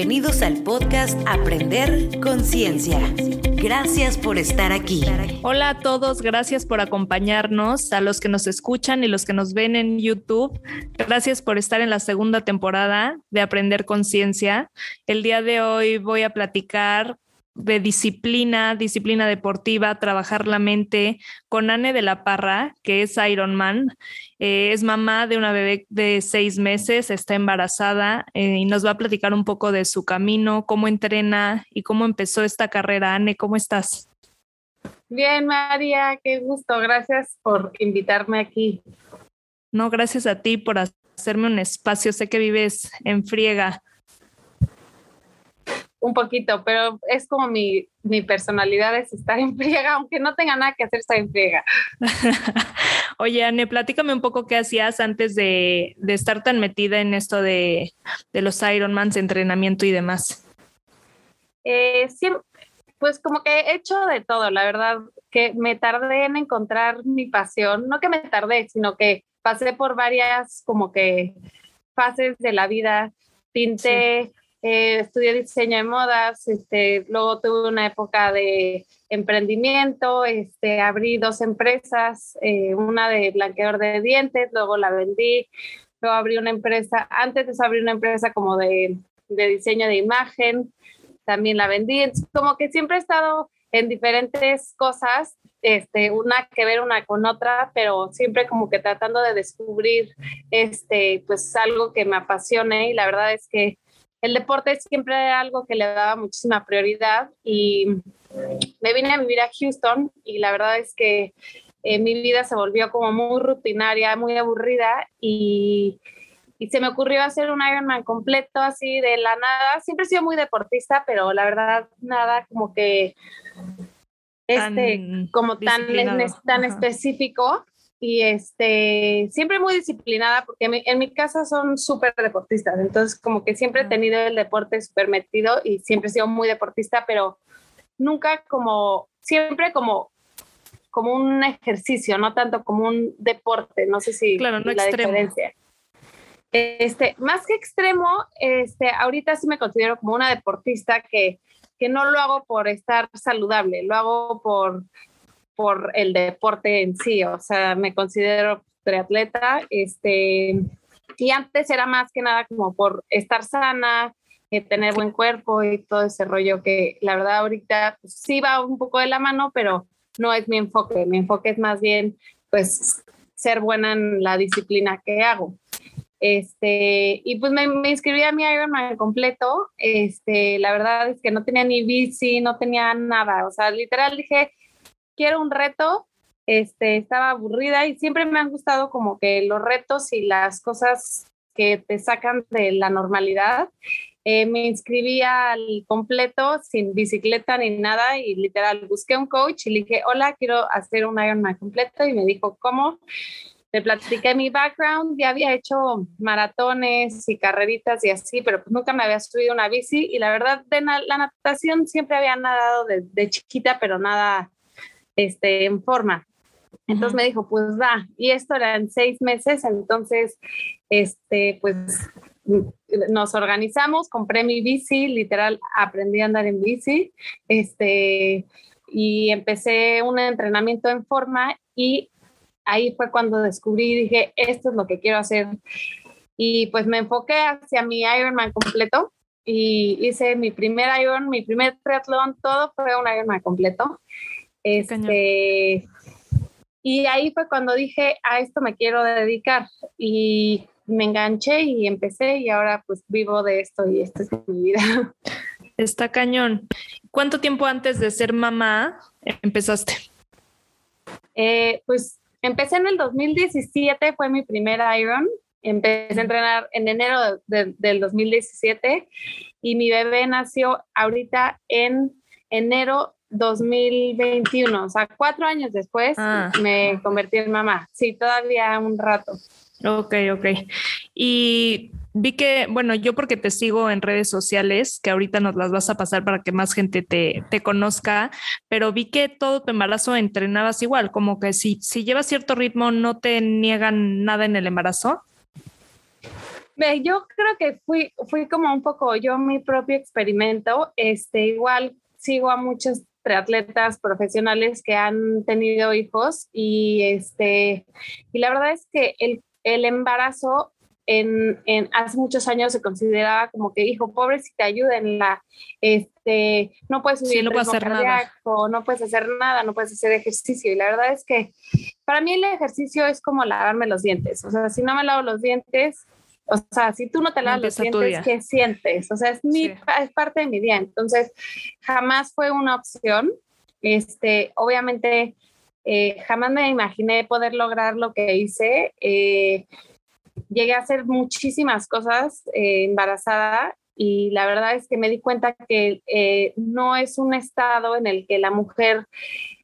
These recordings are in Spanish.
Bienvenidos al podcast Aprender Conciencia. Gracias por estar aquí. Hola a todos, gracias por acompañarnos, a los que nos escuchan y los que nos ven en YouTube. Gracias por estar en la segunda temporada de Aprender Conciencia. El día de hoy voy a platicar de disciplina, disciplina deportiva, trabajar la mente con Anne de la Parra, que es Ironman. Eh, es mamá de una bebé de seis meses, está embarazada eh, y nos va a platicar un poco de su camino, cómo entrena y cómo empezó esta carrera. Anne, ¿cómo estás? Bien, María, qué gusto. Gracias por invitarme aquí. No, gracias a ti por hacerme un espacio. Sé que vives en friega un poquito, pero es como mi, mi personalidad es estar en friega, aunque no tenga nada que hacer, estar en friega. Oye, Anne, platícame un poco qué hacías antes de, de estar tan metida en esto de, de los Ironmans, entrenamiento y demás. Eh, pues como que he hecho de todo, la verdad, que me tardé en encontrar mi pasión, no que me tardé, sino que pasé por varias como que fases de la vida, pinté, eh, estudié diseño de modas, este, luego tuve una época de emprendimiento, este, abrí dos empresas, eh, una de blanqueador de dientes, luego la vendí, luego abrí una empresa, antes de eso abrí una empresa como de, de diseño de imagen, también la vendí, como que siempre he estado en diferentes cosas, este, una que ver una con otra, pero siempre como que tratando de descubrir este, pues algo que me apasione y la verdad es que el deporte siempre era algo que le daba muchísima prioridad y me vine a vivir a Houston y la verdad es que eh, mi vida se volvió como muy rutinaria, muy aburrida y, y, se me ocurrió hacer un Ironman completo así de la nada. Siempre he sido muy deportista, pero la verdad nada como que este, como tan, tan específico y este, siempre muy disciplinada porque en mi, casa son súper deportistas, entonces como que siempre he tenido el deporte súper metido y siempre he sido muy deportista, pero nunca como, siempre como como un ejercicio, no tanto como un deporte, no sé si claro, no la extremo. diferencia. Este, más que extremo, este, ahorita sí me considero como una deportista que, que no lo hago por estar saludable, lo hago por por el deporte en sí, o sea, me considero triatleta, este, y antes era más que nada como por estar sana, eh, tener buen cuerpo y todo ese rollo que la verdad ahorita pues, sí va un poco de la mano, pero no es mi enfoque, mi enfoque es más bien pues ser buena en la disciplina que hago. Este, y pues me, me, inscribí a mi Ironman completo. Este, la verdad es que no tenía ni bici, no tenía nada. O sea, literal dije, quiero un reto, este, estaba aburrida y siempre me han gustado como que los retos y las cosas que te sacan de la normalidad. Eh, me inscribí al completo sin bicicleta ni nada y literal busqué un coach y le dije, hola, quiero hacer un Ironman completo y me dijo, ¿cómo? Le platiqué mi background, ya había hecho maratones y carreritas y así, pero pues nunca me había subido una bici y la verdad de la natación siempre había nadado de chiquita, pero nada este, en forma. Entonces me dijo, pues va, y esto era en seis meses, entonces, este, pues nos organizamos, compré mi bici, literal, aprendí a andar en bici, este, y empecé un entrenamiento en forma y ahí fue cuando descubrí, dije, esto es lo que quiero hacer. Y pues me enfoqué hacia mi Ironman completo y hice mi primer Iron, mi primer triatlón, todo fue un Ironman completo. Este, y ahí fue cuando dije, a esto me quiero dedicar. Y me enganché y empecé y ahora pues vivo de esto y esta es mi vida. Está cañón. ¿Cuánto tiempo antes de ser mamá empezaste? Eh, pues empecé en el 2017, fue mi primer Iron. Empecé a entrenar en enero del 2017 y mi bebé nació ahorita en enero 2021, o sea, cuatro años después ah. me convertí en mamá. Sí, todavía un rato. Ok, ok. Y vi que, bueno, yo porque te sigo en redes sociales, que ahorita nos las vas a pasar para que más gente te, te conozca, pero vi que todo tu embarazo entrenabas igual, como que si, si llevas cierto ritmo, ¿no te niegan nada en el embarazo? yo creo que fui, fui como un poco yo mi propio experimento. Este, igual sigo a muchos triatletas profesionales que han tenido hijos y este y la verdad es que el, el embarazo en, en, hace muchos años se consideraba como que, hijo, pobre, si te la este, no puedes subir no puedes hacer nada. no puedes hacer nada, no puedes hacer ejercicio. Y la verdad es que para mí el ejercicio es como lavarme los dientes. O sea, si no me lavo los dientes, o sea, si tú no te lavas los dientes, ¿qué sientes? O sea, es, mi, es parte de mi día. Entonces, jamás fue una opción. Este, obviamente, eh, jamás me imaginé poder lograr lo que hice. Eh, llegué a hacer muchísimas cosas eh, embarazada y la verdad es que me di cuenta que eh, no es un estado en el que la mujer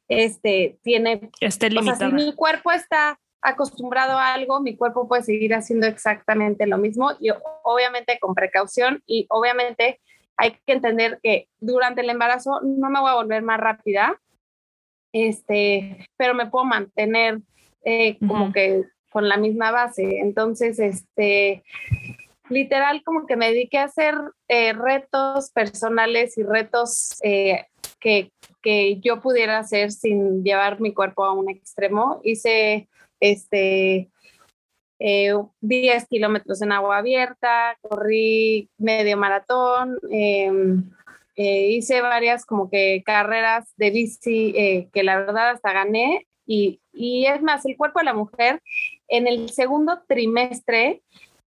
este, tiene... Esté limitada. O sea, si mi cuerpo está acostumbrado a algo, mi cuerpo puede seguir haciendo exactamente lo mismo y obviamente con precaución y obviamente hay que entender que durante el embarazo no me voy a volver más rápida, este, pero me puedo mantener eh, como que con la misma base. Entonces, este, literal, como que me dediqué a hacer eh, retos personales y retos eh, que, que, yo pudiera hacer sin llevar mi cuerpo a un extremo. Hice este, 10 eh, kilómetros en agua abierta, corrí medio maratón, em, hice varias como que carreras de bici que la verdad hasta gané. Y, y es más, el cuerpo de la mujer en el segundo trimestre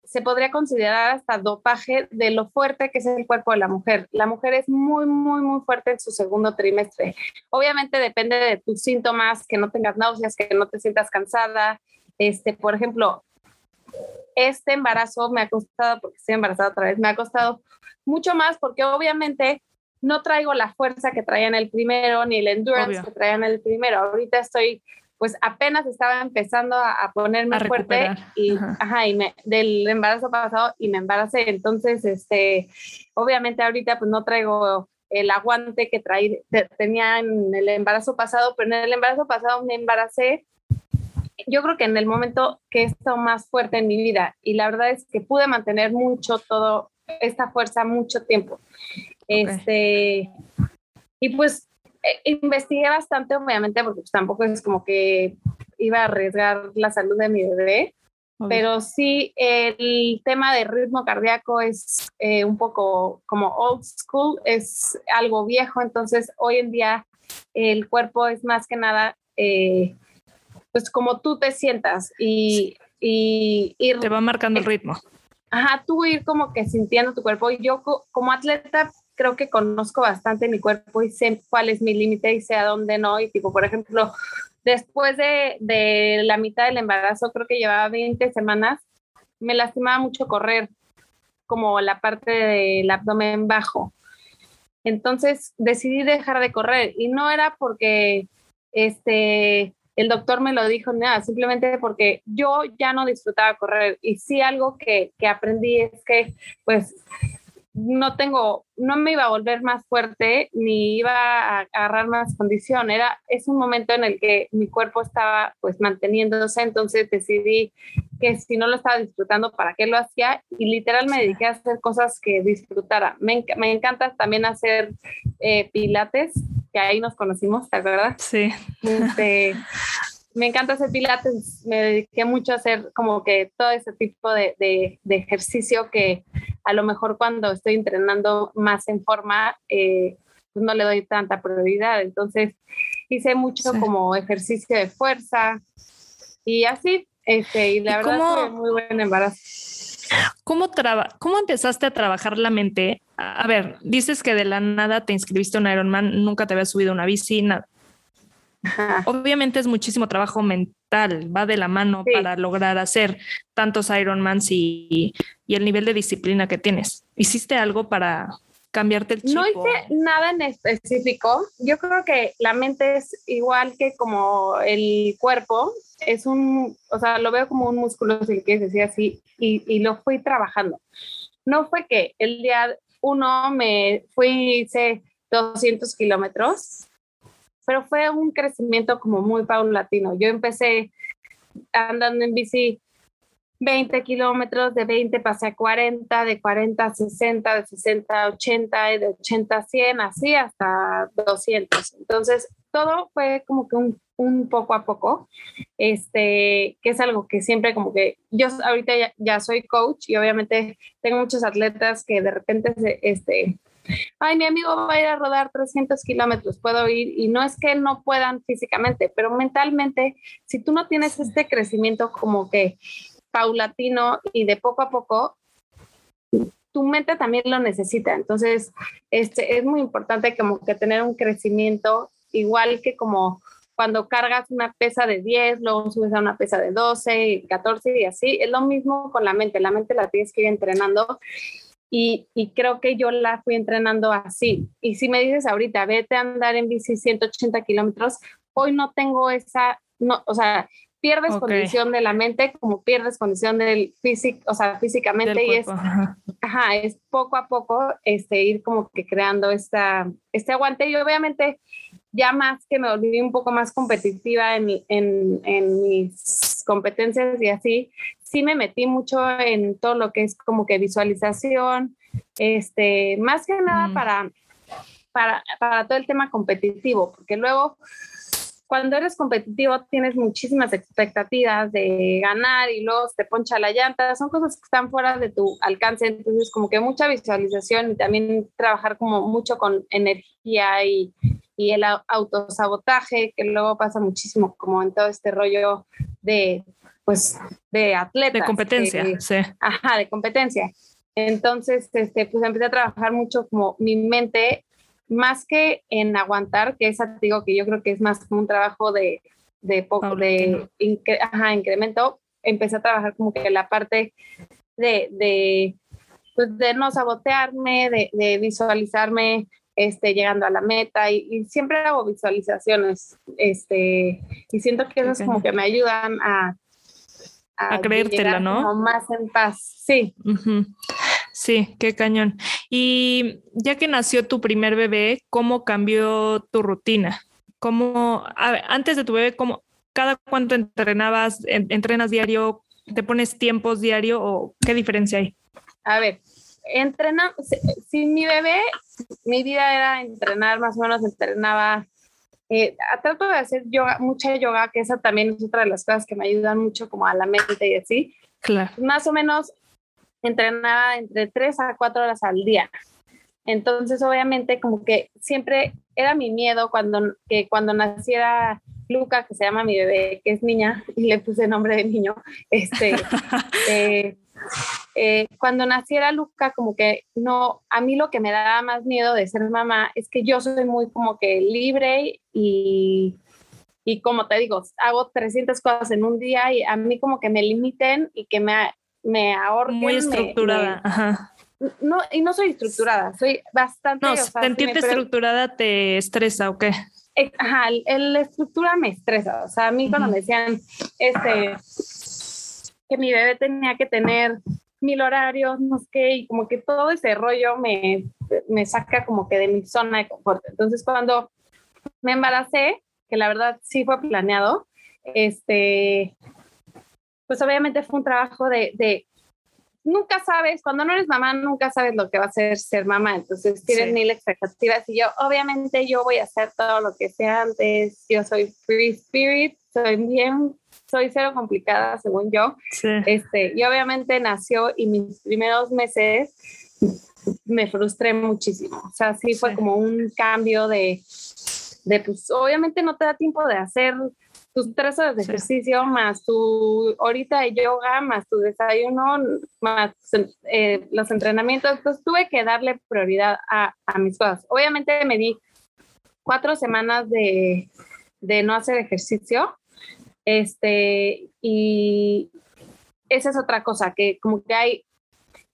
se podría considerar hasta dopaje de lo fuerte que es el cuerpo de la mujer. La mujer es muy, muy, muy fuerte en su segundo trimestre. Obviamente depende de tus síntomas, que no tengas náuseas, que no te sientas cansada. Este, por ejemplo, este embarazo me ha costado, porque estoy embarazada otra vez, me ha costado mucho más porque obviamente no traigo la fuerza que traía en el primero, ni el endurance que traía en el primero. Ahorita estoy pues apenas estaba empezando a, ponerme fuerte y, ajá. y me, del embarazo pasado y me embaracé. Entonces, este, obviamente ahorita pues no traigo el aguante que traí, tenía en el embarazo pasado, pero en el embarazo pasado me embaracé. Yo creo que en el momento que he estado más fuerte en mi vida y la verdad es que pude mantener mucho todo esta fuerza mucho tiempo. Este, y pues eh, investigué bastante, obviamente, porque pues, tampoco es como que iba a arriesgar la salud de mi bebé, pero sí el tema de ritmo cardíaco es eh, un poco como old school, es algo viejo, entonces hoy en día el cuerpo es más que nada, eh, pues como tú te sientas y, y ir... Te va marcando el ritmo. Ajá, tú ir como que sintiendo tu cuerpo. Y yo como atleta creo que conozco bastante mi cuerpo y sé cuál es mi límite y sé a dónde no. Y tipo, por ejemplo, después de, de, la mitad del embarazo, creo que llevaba 20 semanas, me lastimaba mucho correr, como la parte del abdomen bajo. Entonces decidí dejar de correr y no era porque este, el doctor me lo dijo, nada, simplemente porque yo ya no disfrutaba correr. Y sí algo que, que aprendí es que, pues, no tengo, no me iba a volver más fuerte ni iba a agarrar más condición. Era, es un momento en el que mi cuerpo estaba pues manteniéndose, entonces decidí que si no lo estaba disfrutando, ¿para qué lo hacía? Y literal me dediqué a hacer cosas que disfrutara. Me, me encanta también hacer eh, pilates, que ahí nos conocimos, ¿te acuerdas? Sí. Este, me encanta hacer pilates, me dediqué mucho a hacer como que todo ese tipo de, de, ejercicio que a lo mejor cuando estoy entrenando más en forma, eh, pues no le doy tanta prioridad. Entonces hice mucho como ejercicio de fuerza y así, este, y la verdad fue muy buen embarazo. ¿Cómo, ¿Cómo empezaste a trabajar la mente? A ver, dices que de la nada te inscribiste a un Ironman, nunca te había subido una bici, nada Obviamente es muchísimo trabajo mental, va de la mano para lograr hacer tantos Ironmans y, y el nivel de disciplina que tienes. ¿Hiciste algo para cambiarte el chip? No hice nada en específico. Yo creo que la mente es igual que como el cuerpo. Es un, o sea, lo veo como un músculo, si quieres decir así, y, y lo fui trabajando. No fue que el día uno me fui, hice 200 kilómetros pero fue un crecimiento como muy paulatino. Yo empecé andando en bici 20 kilómetros, de 20 pasé a 40, de 40 a 60, de 60 a 80, de 80 a 100, así hasta 200. Entonces, todo fue como que un, un poco a poco, este, que es algo que siempre como que yo ahorita ya, ya, soy coach y obviamente tengo muchos atletas que de repente, este, ay, mi amigo va a ir a rodar 300 kilómetros, puedo ir, y no es que no puedan físicamente, pero mentalmente, si tú no tienes este crecimiento como que paulatino y de poco a poco, tu mente también lo necesita. Entonces, este, es muy importante como que tener un crecimiento igual que como cuando cargas una pesa de 10, luego subes a una pesa de 12, 14 y así, es lo mismo con la mente, la mente la tienes que ir entrenando y, y, creo que yo la fui entrenando así. Y si me dices ahorita, vete a andar en bici 180 kilómetros, hoy no tengo esa, no, o sea, pierdes condición de la mente como pierdes condición del físico, o sea, físicamente y es, ajá. es poco a poco este, ir como que creando esta, este aguante y obviamente ya más que me volví un poco más competitiva en, en, en mis competencias y así, sí me metí mucho en todo lo que es como que visualización, este, más que nada mm. para, para, para todo el tema competitivo, porque luego cuando eres competitivo tienes muchísimas expectativas de ganar y luego te poncha la llanta, son cosas que están fuera de tu alcance, entonces como que mucha visualización y también trabajar como mucho con energía y, y el autosabotaje, que luego pasa muchísimo como en todo este rollo de, pues, de atleta. De competencia, sí. Ajá, de competencia. Entonces, este, pues empecé a trabajar mucho como mi mente más que en aguantar, que es digo que yo creo que es más como un trabajo de, de poco, de incremento, empecé a trabajar como que la parte de, de, pues de no sabotearme, de, de, visualizarme este, llegando a la meta y, siempre hago visualizaciones este, y siento que esas como que me ayudan a, a, creértela, ¿no? más en paz, sí. Sí, qué cañón. Y ya que nació tu primer bebé, ¿cómo cambió tu rutina? ¿Cómo, antes de tu bebé, cómo, cada cuánto entrenabas, entrenas diario, te pones tiempos diario o qué diferencia hay? A ver, entrena, sin mi bebé, mi vida era entrenar, más o menos entrenaba, eh, trato de hacer yoga, mucha yoga, que esa también es otra de las cosas que me ayudan mucho como a la mente y así. Claro. Más o menos entrenaba entre tres a cuatro horas al día. Entonces, obviamente, como que siempre era mi miedo cuando, que cuando naciera Luca, que se llama mi bebé, que es niña, y le puse nombre de niño, este, eh, eh, cuando naciera Luca, como que no, a mí lo que me daba más miedo de ser mamá es que yo soy muy como que libre y, y como te digo, hago 300 cosas en un día y a mí como que me limiten y que me, me ahorquen. Muy estructurada, ajá. No, y no soy estructurada, soy bastante... No, sentirte estructurada te estresa o qué? Eh, ajá, la estructura me estresa. O sea, a mí cuando me decían este, que mi bebé tenía que tener mil horarios, no sé qué, y como que todo ese rollo me, me saca como que de mi zona de confort. Entonces, cuando me embaracé, que la verdad sí fue planeado, este, pues obviamente fue un trabajo de, de, nunca sabes, cuando no eres mamá, nunca sabes lo que va a ser ser mamá, entonces tienes mil expectativas y yo, obviamente yo voy a hacer todo lo que sea antes, yo soy free spirit, soy bien, soy cero complicada según yo, este, y obviamente nació y mis primeros meses me frustré muchísimo, o sea, sí, fue como un cambio de, de, pues obviamente no te da tiempo de hacer tus tres horas de ejercicio, más tu horita de yoga, más tu desayuno, más eh, los entrenamientos. Entonces tuve que darle prioridad a, a, mis cosas. Obviamente me di cuatro semanas de, de no hacer ejercicio. Este, y esa es otra cosa, que como que hay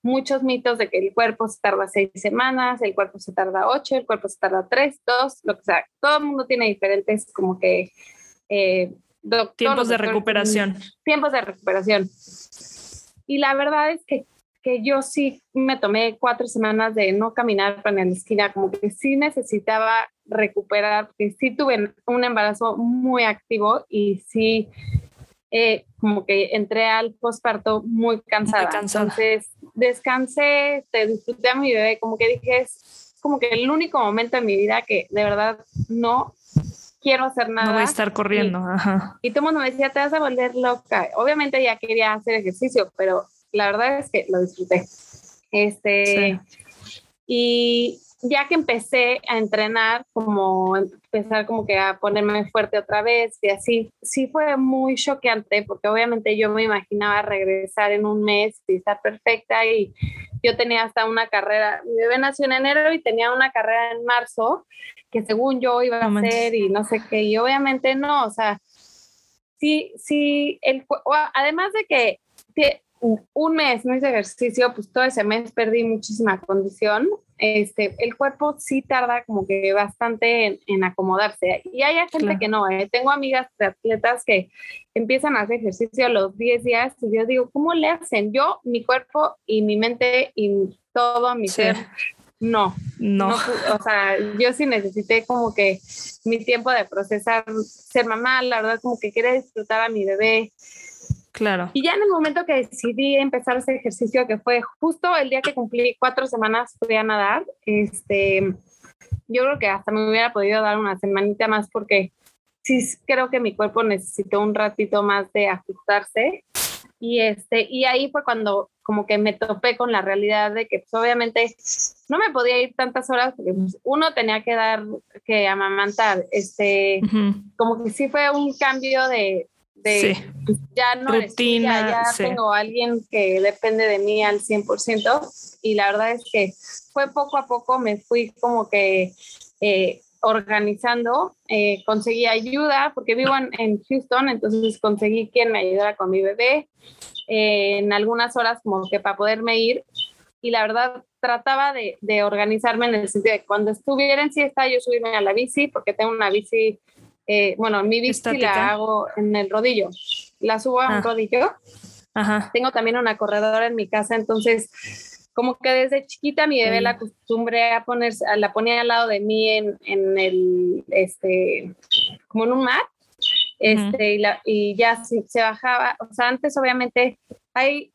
muchos mitos de que el cuerpo se tarda seis semanas, el cuerpo se tarda ocho, el cuerpo se tarda tres, dos, lo que sea. Todo el mundo tiene diferentes como que eh, tiempos de recuperación. Tiempos de recuperación. Y la verdad es que, que, yo sí me tomé cuatro semanas de no caminar para la esquina, como que sí necesitaba recuperar, porque sí tuve un embarazo muy activo y sí eh, como que entré al posparto muy cansada. Entonces descansé, te disfruté a mi bebé, como que dije, es como que el único momento en mi vida que de verdad no quiero hacer nada. No voy a estar corriendo. Y, Ajá. y todo el mundo me decía, te vas a volver loca. Obviamente ya quería hacer ejercicio, pero la verdad es que lo disfruté. Este, y ya que empecé a entrenar, como empezar como que a ponerme fuerte otra vez y así, sí fue muy choqueante porque obviamente yo me imaginaba regresar en un mes y estar perfecta y yo tenía hasta una carrera, mi bebé nació en enero y tenía una carrera en marzo que según yo iba a hacer y no sé qué, y obviamente no, o sea, sí, sí, el, además de que un mes no hice ejercicio, pues todo ese mes perdí muchísima condición. Este, el cuerpo sí tarda como que bastante en, acomodarse. Y hay gente claro. que no, ¿eh? tengo amigas de atletas que empiezan a hacer ejercicio a los 10 días y yo digo, ¿cómo le hacen? Yo, mi cuerpo y mi mente y todo mi sí. ser, no, no. no. O sea, yo sí necesité como que mi tiempo de procesar ser mamá, la verdad como que quería disfrutar a mi bebé. Claro. Y ya en el momento que decidí empezar ese ejercicio, que fue justo el día que cumplí cuatro semanas, fui a nadar, este, yo creo que hasta me hubiera podido dar una semanita más porque sí creo que mi cuerpo necesitó un ratito más de ajustarse. Y, este, y ahí fue cuando como que me topé con la realidad de que pues, obviamente no me podía ir tantas horas porque pues, uno tenía que dar, que amamantar. Este, uh -huh. Como que sí fue un cambio de, de sí. ya no rutina, eres, ya, sí. tengo alguien que depende de mí al 100% y la verdad es que fue poco a poco me fui como que eh, organizando, eh, conseguí ayuda porque vivo en, en, Houston, entonces conseguí quien me ayudara con mi bebé eh, en algunas horas como que para poderme ir y la verdad trataba de, de organizarme en el sentido de que cuando estuviera en siesta yo subirme a la bici porque tengo una bici eh, bueno, mi bici Estática. la hago en el rodillo, la subo a Ah. un rodillo. Ajá. Tengo también una corredora en mi casa, entonces como que desde chiquita mi bebé Mm. la acostumbré a ponerse, la ponía al lado de mí en, en el, este, como en un mat, este, y, la, y ya se, se bajaba, o sea, antes obviamente hay,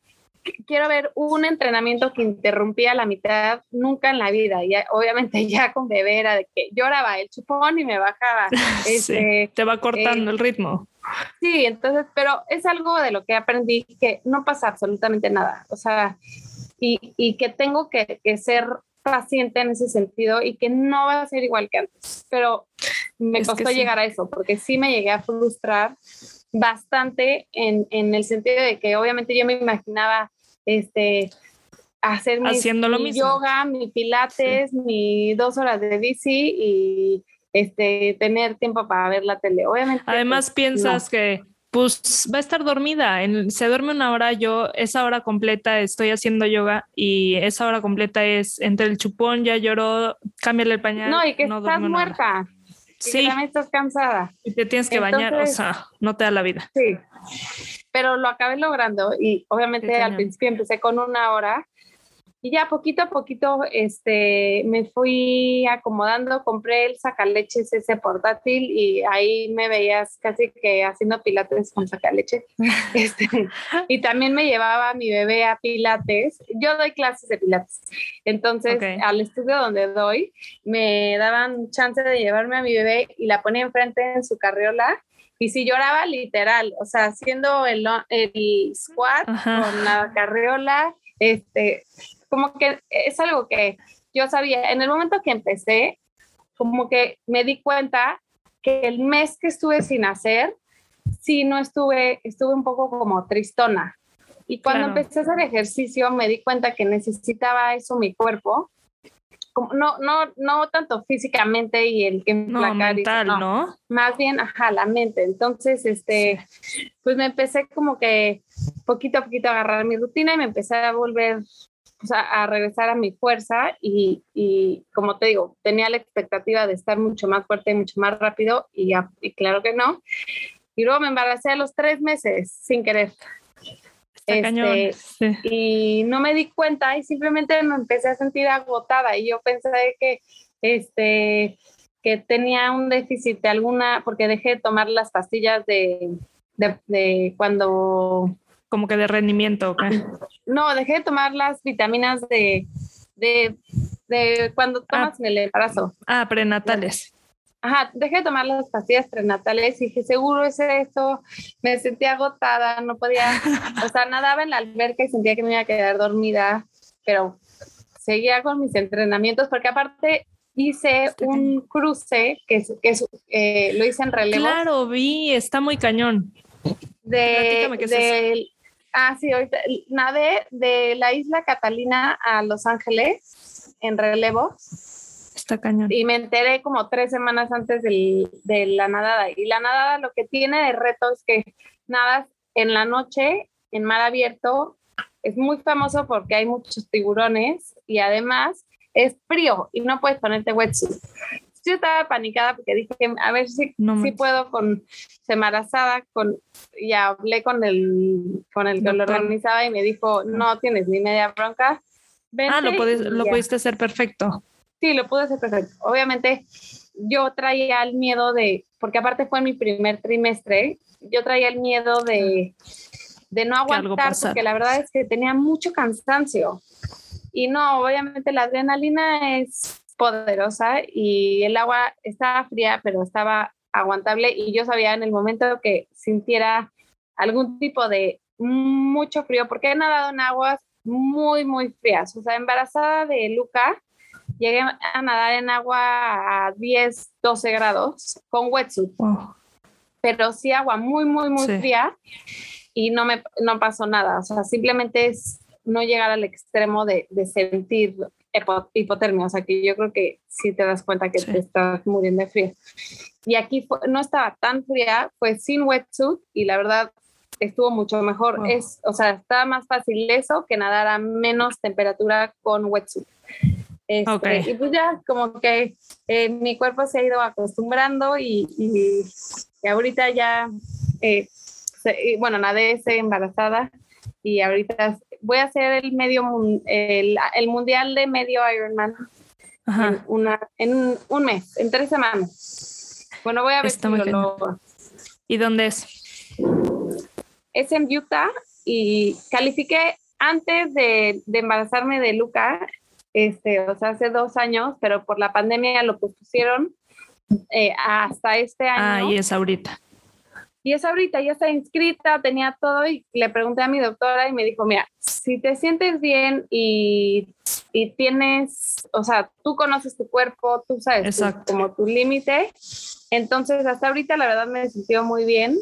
quiero ver un entrenamiento que interrumpía la mitad, nunca en la vida, y obviamente ya con bebé era de que lloraba el chupón y me bajaba. Sí, Este, te va cortando eh, el ritmo. Sí, entonces, pero es algo de lo que aprendí que no pasa absolutamente nada. O sea, y, y que tengo que, que, ser paciente en ese sentido y que no va a ser igual que antes. Pero me Es costó sí. llegar a eso porque sí me llegué a frustrar bastante en, en el sentido de que obviamente yo me imaginaba este hacer mi, Haciendo lo mi mismo. yoga, mi pilates, mi dos horas de bici y este tener tiempo para ver la tele. Obviamente. Además pues, piensas no. que pues va a estar dormida. En- se duerme una hora, yo esa hora completa estoy haciendo yoga y esa hora completa es entre el chupón, ya lloró, cámbiale el pañal. No, y que no estás muerta. Y que Sí, también estás cansada. y te tienes que bañar, o sea, no te da la vida. Sí. Pero lo acabé logrando y obviamente al principio empecé con una hora y ya poquito a poquito este, me fui acomodando, compré el sacaleches ese portátil y ahí me veías casi que haciendo pilates con sacaleche. Este, y también me llevaba a mi bebé a pilates. Yo doy clases de pilates. Entonces, al estudio donde doy, me daban chance de llevarme a mi bebé y la ponía enfrente en su carriola y si lloraba literal, o sea, haciendo el, el squat Ajá. con la carriola, este, como que es algo que yo sabía, en el momento que empecé, como que me di cuenta que el mes que estuve sin hacer, sí no estuve, estuve un poco como tristona. Y cuando Claro. empecé a hacer ejercicio, me di cuenta que necesitaba eso mi cuerpo. Como, no, no, no tanto físicamente y el que No, mental, ¿no? más bien, ajá, la mente. Entonces, este, pues me empecé como que poquito a poquito a agarrar mi rutina y me empecé a volver, pues, a, a regresar a mi fuerza y, y, como te digo, tenía la expectativa de estar mucho más fuerte y mucho más rápido y, y claro que no. Y luego me embaracé a los tres meses sin querer Está Este, cañón. Sí. y no me di cuenta y simplemente me empecé a sentir agotada y yo pensé que este que tenía un déficit de alguna porque dejé de tomar las pastillas de de, cuando... Como que de rendimiento. No, dejé de tomar las vitaminas de, de, de cuando tomas ah. en el embarazo. Ah, prenatales. Ajá, dejé de tomar las pastillas prenatales y dije, seguro es eso. Me sentía agotada, no podía, o sea, nadaba en la alberca y sentía que me iba a quedar dormida, pero seguía con mis entrenamientos porque aparte hice un cruce que, que eh, lo hice en relevo. Claro, vi, está muy cañón. De, de ah, sí, ahorita nadé de la isla Catalina a Los Ángeles en relevo. Está cañón. Y me enteré como tres semanas antes del, de la nadada. Y la nadada lo que tiene de reto es que nadas en la noche en mar abierto. Es muy famoso porque hay muchos tiburones y además es frío y no puedes ponerte wetsuit. Yo estaba panicada porque dije, a ver si, si puedo con embarazada, con, y hablé con el, con el que lo organizaba y me dijo, no tienes ni media bronca. ah, lo, lo pudiste hacer perfecto. Sí, lo pude hacer perfecto. Obviamente yo traía el miedo de, porque aparte fue en mi primer trimestre, yo traía el miedo de, de no aguantar, porque la verdad es que tenía mucho cansancio. Y no, obviamente la adrenalina es poderosa y el agua estaba fría, pero estaba aguantable y yo sabía en el momento que sintiera algún tipo de mucho frío, porque he nadado en aguas muy, muy frías. O sea, embarazada de Luca, llegué a nadar en agua a 10, 12 grados con wetsuit. Pero sí agua muy, muy, muy fría y no me no pasó nada. O sea, simplemente es no llegar al extremo de, de sentir hipotermia, o sea que yo creo que sí te das cuenta que te estás muriendo de frío. Y aquí no estaba tan fría, fue sin wetsuit y la verdad estuvo mucho mejor. Es, o sea, estaba más fácil eso que nadar a menos temperatura con wetsuit. Este, Y pues ya como que eh, mi cuerpo se ha ido acostumbrando y, y, ahorita ya, eh, bueno, nadé embarazada y ahorita voy a hacer el medio el, el mundial de medio Ironman En, una, en un mes, en tres semanas. Bueno, voy a ver si lo, ¿Y dónde es? Es en Utah y califiqué antes de, de, embarazarme de Luca, este, o sea, hace dos años, pero por la pandemia lo pusieron eh, hasta este año. Ah, y es ahorita. Y es ahorita, ya está inscrita, tenía todo y le pregunté a mi doctora y me dijo, mira, si te sientes bien y, y tienes, o sea, tú conoces tu cuerpo, tú sabes como tu límite, entonces hasta ahorita la verdad me sentido muy bien,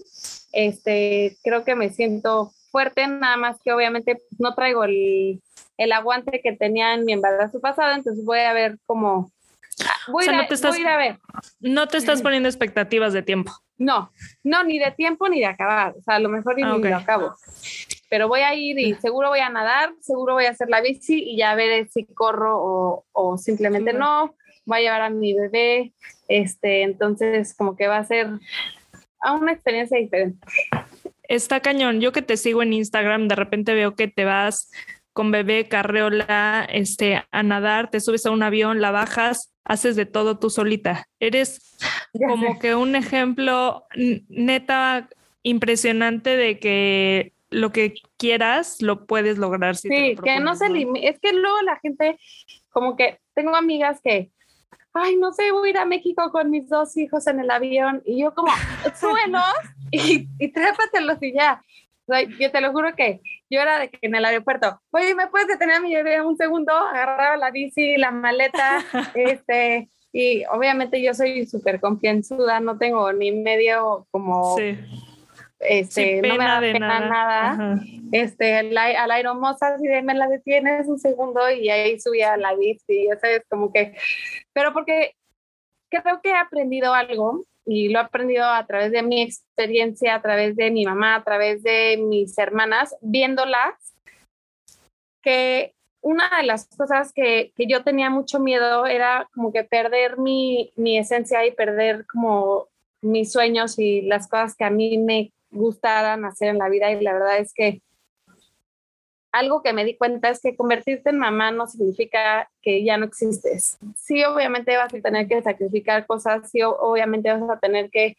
este, creo que me siento fuerte, nada más que obviamente no traigo el, el aguante que tenía en mi embarazo pasado, entonces voy a ver cómo, Voy, a, ir a ver. No te estás poniendo expectativas de tiempo. No, no, ni de tiempo ni de acabar. O sea, a lo mejor ni, lo acabo. Pero voy a ir y seguro voy a nadar, seguro voy a hacer la bici y ya ver si corro o, o simplemente no. Voy a llevar a mi bebé. Este, entonces, como que va a ser una experiencia diferente. Está cañón. Yo que te sigo en Instagram, de repente veo que te vas con bebé, carreola, este, a nadar, te subes a un avión, la bajas, haces de todo tú solita. Eres como que un ejemplo neta impresionante de que lo que quieras lo puedes lograr. sí, que no se limite. Es que luego la gente, como que tengo amigas que, ay, no sé, voy a ir a México con mis dos hijos en el avión. Y yo como, súbelos y, y trépatelos y ya yo te lo juro que yo era de que en el aeropuerto, oye, ¿me puedes detener a mi bebé un segundo? Agarraba la bici, la maleta, este, y obviamente yo soy súper confianzuda, no tengo ni medio como... Este, no me da pena nada. Este, al, al aeromoza, si me la detienes un segundo y ahí subía la bici, ya sabes, como que, pero porque creo que he aprendido algo y lo he aprendido a través de mi experiencia, a través de mi mamá, a través de mis hermanas, viéndolas, que una de las cosas que, que yo tenía mucho miedo era como que perder mi, mi esencia y perder como mis sueños y las cosas que a mí me gustaran hacer en la vida y la verdad es que algo que me di cuenta es que convertirte en mamá no significa que ya no existes. Sí, obviamente vas a tener que sacrificar cosas, sí, obviamente vas a tener que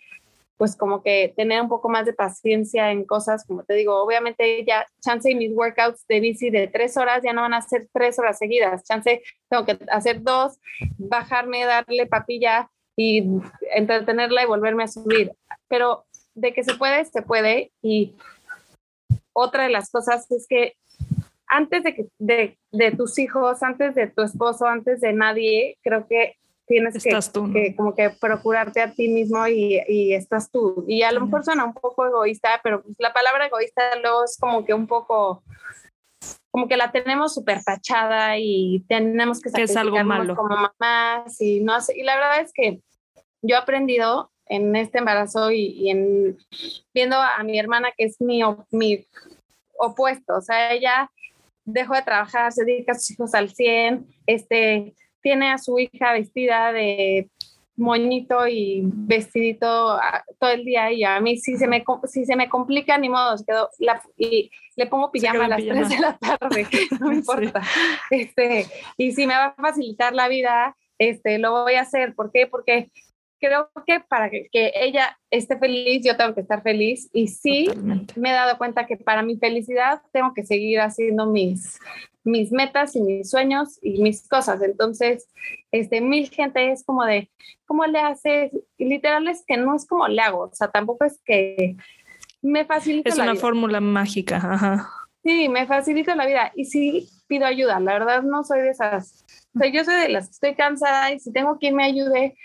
pues como que tener un poco más de paciencia en cosas, como te digo, obviamente ya chance y mis workouts de bici de tres horas ya no van a ser tres horas seguidas, chance tengo que hacer dos, bajarme, darle papilla y entretenerla y volverme a subir, pero de que se puede, se puede y otra de las cosas es que antes de, que, de, de tus hijos, antes de tu esposo, antes de nadie, creo que tienes que, como que procurarte a ti mismo y, y estás tú. Y a lo mejor suena un poco egoísta, pero pues la palabra egoísta luego es como que un poco, como que la tenemos súper tachada y tenemos que es algo malo. como mamás y no sé. Y la verdad es que yo he aprendido en este embarazo y, y en viendo a mi hermana que es mi, mi opuesto, o sea, ella dejó de trabajar, se dedica a sus hijos al 100, este, tiene a su hija vestida de moñito y vestidito ah, todo el día y a mí si se me, si se me complica ni modo, quedo la, y le pongo pijama a las 3 de la tarde, no me importa. Este, y si me va a facilitar la vida, este, lo voy a hacer. ¿Por qué? Porque creo que para que, ella esté feliz, yo tengo que estar feliz. Y sí, me he dado cuenta que para mi felicidad tengo que seguir haciendo mis, mis metas y mis sueños y mis cosas. Entonces, este, mil gente es como de, ¿cómo le haces? Y literal es que no es como le hago, o sea, tampoco es que me facilita. Es una fórmula mágica, ajá. Sí, me facilita la vida y sí pido ayuda, la verdad no soy de esas. O sea, yo soy de las que estoy cansada y si tengo quien me ayude,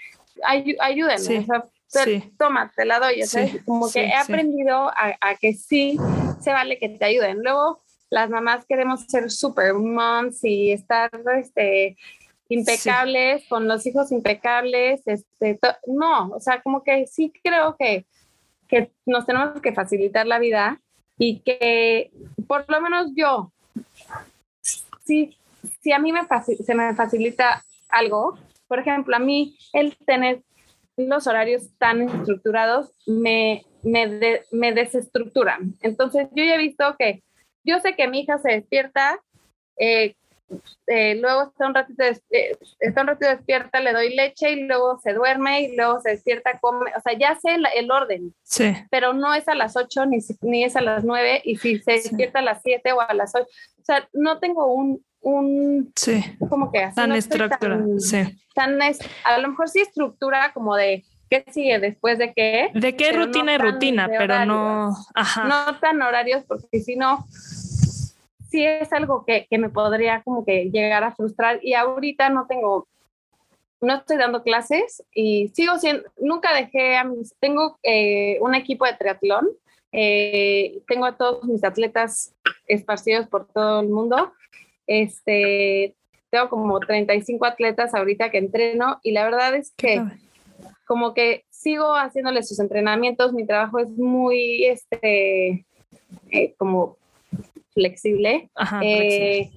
ay, ayúdenme. O sea, toma, te la doy. como que he aprendido a, a que sí se vale que te ayuden. Luego, las mamás queremos ser super moms y estar este, impecables, con los hijos impecables. Este, no, o sea, como que sí creo que, que nos tenemos que facilitar la vida y que por lo menos yo, si, si a mí me se me facilita algo, por ejemplo, a mí el tener los horarios tan estructurados me, me, me desestructuran. Entonces, yo ya he visto que yo sé que mi hija se despierta, eh, eh, luego está un, ratito eh, está un ratito despierta, le doy leche y luego se duerme y luego se despierta, come, o sea, ya sé el, orden, sí. pero no es a las 8 ni, ni es a las 9 y si se despierta a las 7 o a las 8, o sea, no tengo un, un sí. como que así tan estructura, sí. Tan es, a lo mejor sí estructura como de qué sigue después de qué. De qué rutina y rutina, pero no, ajá. No tan horarios porque si no sí es algo que, que, me podría como que llegar a frustrar y ahorita no tengo, no estoy dando clases y sigo siendo, nunca dejé a mis, tengo eh, un equipo de triatlón, eh, tengo a todos mis atletas esparcidos por todo el mundo, este, tengo como 35 atletas ahorita que entreno y la verdad es que como que sigo haciéndoles sus entrenamientos, mi trabajo es muy, este, eh, como flexible. Eh,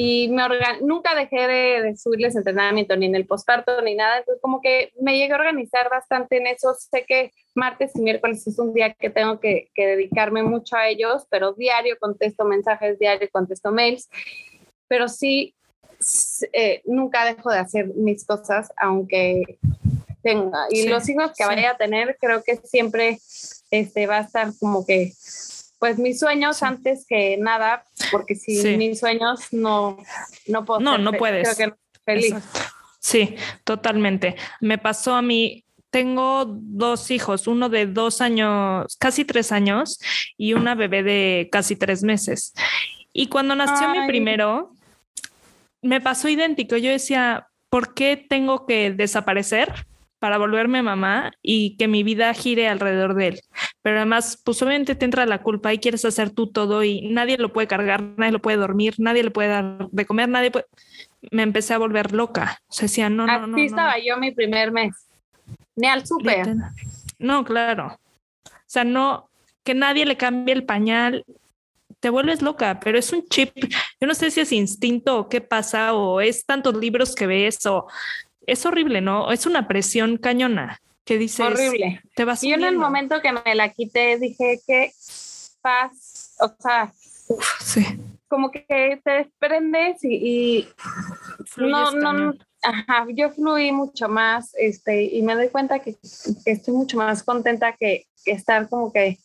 y me nunca dejé de, subirles entrenamiento, ni en el posparto, ni nada. Entonces, como que me llegué a organizar bastante en eso. Sé que martes y miércoles es un día que tengo que, dedicarme mucho a ellos, pero diario contesto mensajes, diario contesto mails. Pero sí, eh, nunca dejo de hacer mis cosas, aunque tenga. Y los hijos que vaya a tener, creo que siempre este, va a estar como que pues mis sueños antes que nada, porque si mis sueños no, no puedo. No, no puedes. feliz. Sí, totalmente. Me pasó a mí, tengo dos hijos, uno de dos años, casi tres años, y una bebé de casi tres meses. Y cuando nació mi primero, me pasó idéntico. Yo decía, ¿por qué tengo que desaparecer? Para volverme mamá y que mi vida gire alrededor de él. Pero además, pues obviamente te entra la culpa y quieres hacer tú todo y nadie lo puede cargar, nadie lo puede dormir, nadie le puede dar de comer, nadie puede... Me empecé a volver loca. O sea, decía, no, no, no. Así estaba yo mi primer mes. Ni al súper. No, claro. O sea, no, que nadie le cambie el pañal, te vuelves loca, pero es un chip. Yo no sé si es instinto o qué pasa, o es tantos libros que ves, o es horrible, ¿no? Es una presión cañona que dices. Horrible. Te vas y en el momento que me la quité dije que paz, o sea, sí. como que te desprendes y, no, no, ajá, yo fluí mucho más, este, y me doy cuenta que, que estoy mucho más contenta que, que estar como que,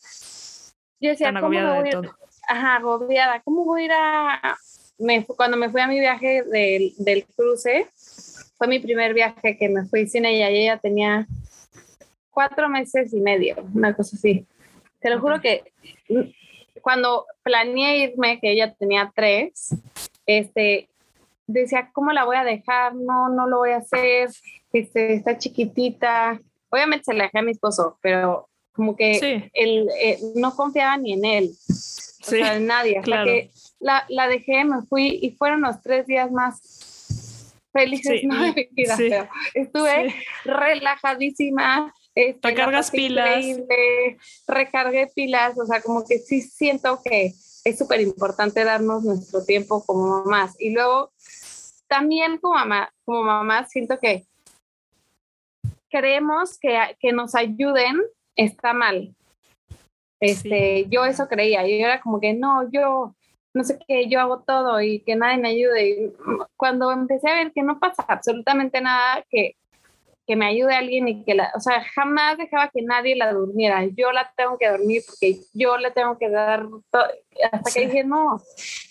yo decía, Tan ¿cómo agobiada de voy a ir- todo. Ajá, agobiada, ¿cómo voy a ir a, me, cuando me fui a mi viaje del, del cruce, fue mi primer viaje que me fui sin ella y ella tenía cuatro meses y medio, una cosa así. Te lo juro que cuando planeé irme, que ella tenía tres, este, decía, ¿cómo la voy a dejar? No, no lo voy a hacer, este, está chiquitita. Obviamente se la dejé a mi esposo, pero como que Sí, él eh, no confiaba ni en él, o sí. sea, en nadie. Hasta claro. que la, la dejé, me fui y fueron los tres días más felices Sí, ¿no? de mi vida. sí. estuve Sí. relajadísima. este, Recargas pilas. increíble, recargué pilas, o sea, como que sí siento que es súper importante darnos nuestro tiempo como mamás. Y luego, también como mamá, como mamá siento que creemos que, que nos ayuden está mal. Este, yo eso creía, yo era como que no, yo no sé qué, yo hago todo y que nadie me ayude. Y cuando empecé a ver que no pasa absolutamente nada, que, que me ayude alguien y que la, o sea, jamás dejaba que nadie la durmiera. Yo la tengo que dormir porque yo le tengo que dar, to- hasta que dije, no,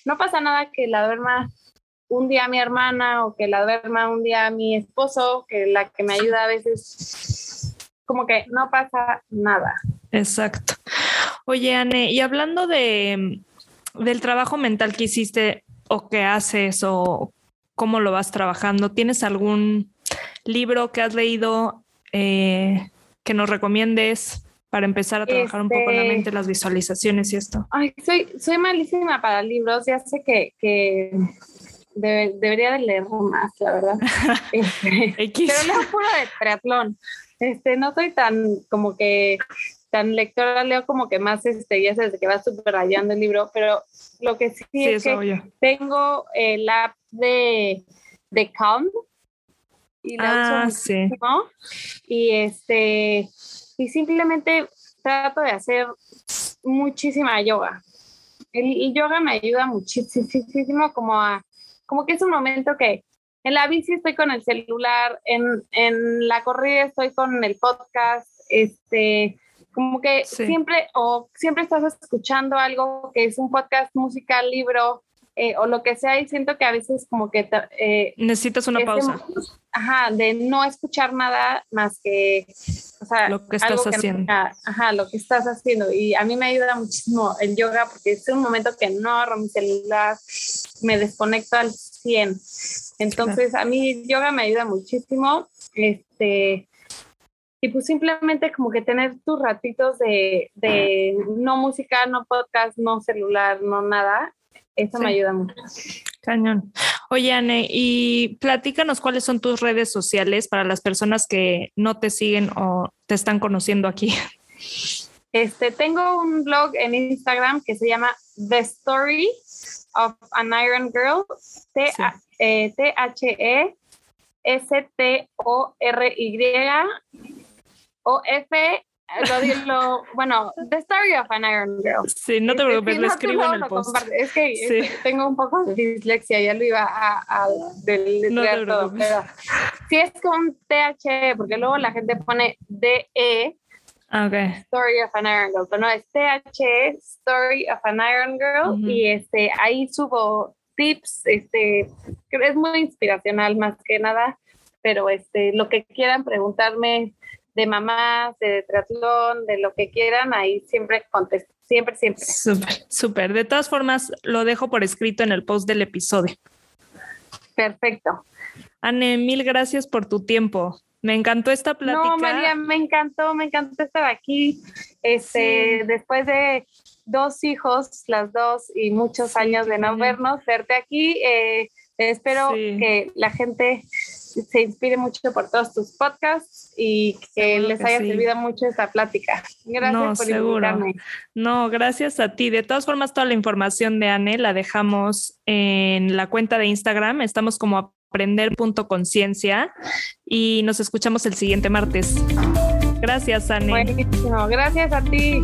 no pasa nada que la duerma un día mi hermana o que la duerma un día mi esposo, que la que me ayuda a veces, como que no pasa nada. Exacto. Oye, Anne, y hablando de del trabajo mental que hiciste o que haces o cómo lo vas trabajando, ¿tienes algún libro que has leído eh, que nos recomiendes para empezar a trabajar un poco la Este- mente, las visualizaciones y esto? Ay, soy, soy malísima para libros, ya sé que, que debe- debería de leer más, la verdad. Este, pero leo puro de triatlón. Este, no soy tan como que tan lectora, leo como que más, este, ya sabes, que va subrayando el libro, pero lo que sí, Sí, es que tengo el app de, de Calm y la Ah, uso sí. muchísimo. Y este, y simplemente trato de hacer muchísima yoga. El, el yoga me ayuda muchísimo como a, como que es un momento que en la bici estoy con el celular, en, en la corrida estoy con el podcast, este, como que Sí. siempre, o siempre estás escuchando algo que es un podcast musical, libro, eh, o lo que sea, y siento que a veces como que eh, Necesitas una pausa, Ajá, de no escuchar nada más que, o sea, lo que estás algo que- haciendo. ajá, lo que estás haciendo. Y a mí me ayuda muchísimo el yoga porque es un momento que no agarro mi celular, me desconecto al 100. Entonces, a mí yoga me ayuda muchísimo. Este, y pues simplemente como que tener tus ratitos de, de no música, no podcast, no celular, no nada. Eso Sí. me ayuda mucho. Cañón. Oye, Anne, y platícanos cuáles son tus redes sociales para las personas que no te siguen o te están conociendo aquí. Este, tengo un blog en Instagram que se llama The Story of an Iron Girl, T- Sí. eh, T-H-E-S-T-O-R-Y O-F, lo digo, bueno, The Story of an Iron Girl. Sí, no te Este, preocupes, sí, lo escribo en el lo post. Es que Sí. tengo un poco de dislexia, ya lo iba a, a No todo, preocupes. pero sí es con T-H, porque luego la gente pone D-E, Ah, ok. Story of an Iron Girl, pero no, es TH Story of an Iron Girl Ujú. y este, ahí subo tips, este, es muy inspiracional más que nada, pero este, lo que quieran preguntarme de mamás, de triatlón, de lo que quieran, ahí siempre contesto, siempre, siempre. Súper, súper. De todas formas, lo dejo por escrito en el post del episodio. Perfecto. Anne, mil gracias por tu tiempo. Me encantó esta plática. No, María, me encantó, me encantó estar aquí. Este, Sí. después de dos hijos, las dos, y muchos años de no vernos, verte aquí. eh, espero Sí. que la gente se inspire mucho por todos tus podcasts y que Seguro les que haya sí. servido mucho esta plática. Gracias No, por seguro. invitarme. No, gracias a ti. De todas formas, toda la información de Anne la dejamos en la cuenta de Instagram. Estamos como aprender.conciencia y nos escuchamos el siguiente martes. Gracias, Anne. Buenísimo. Gracias a ti.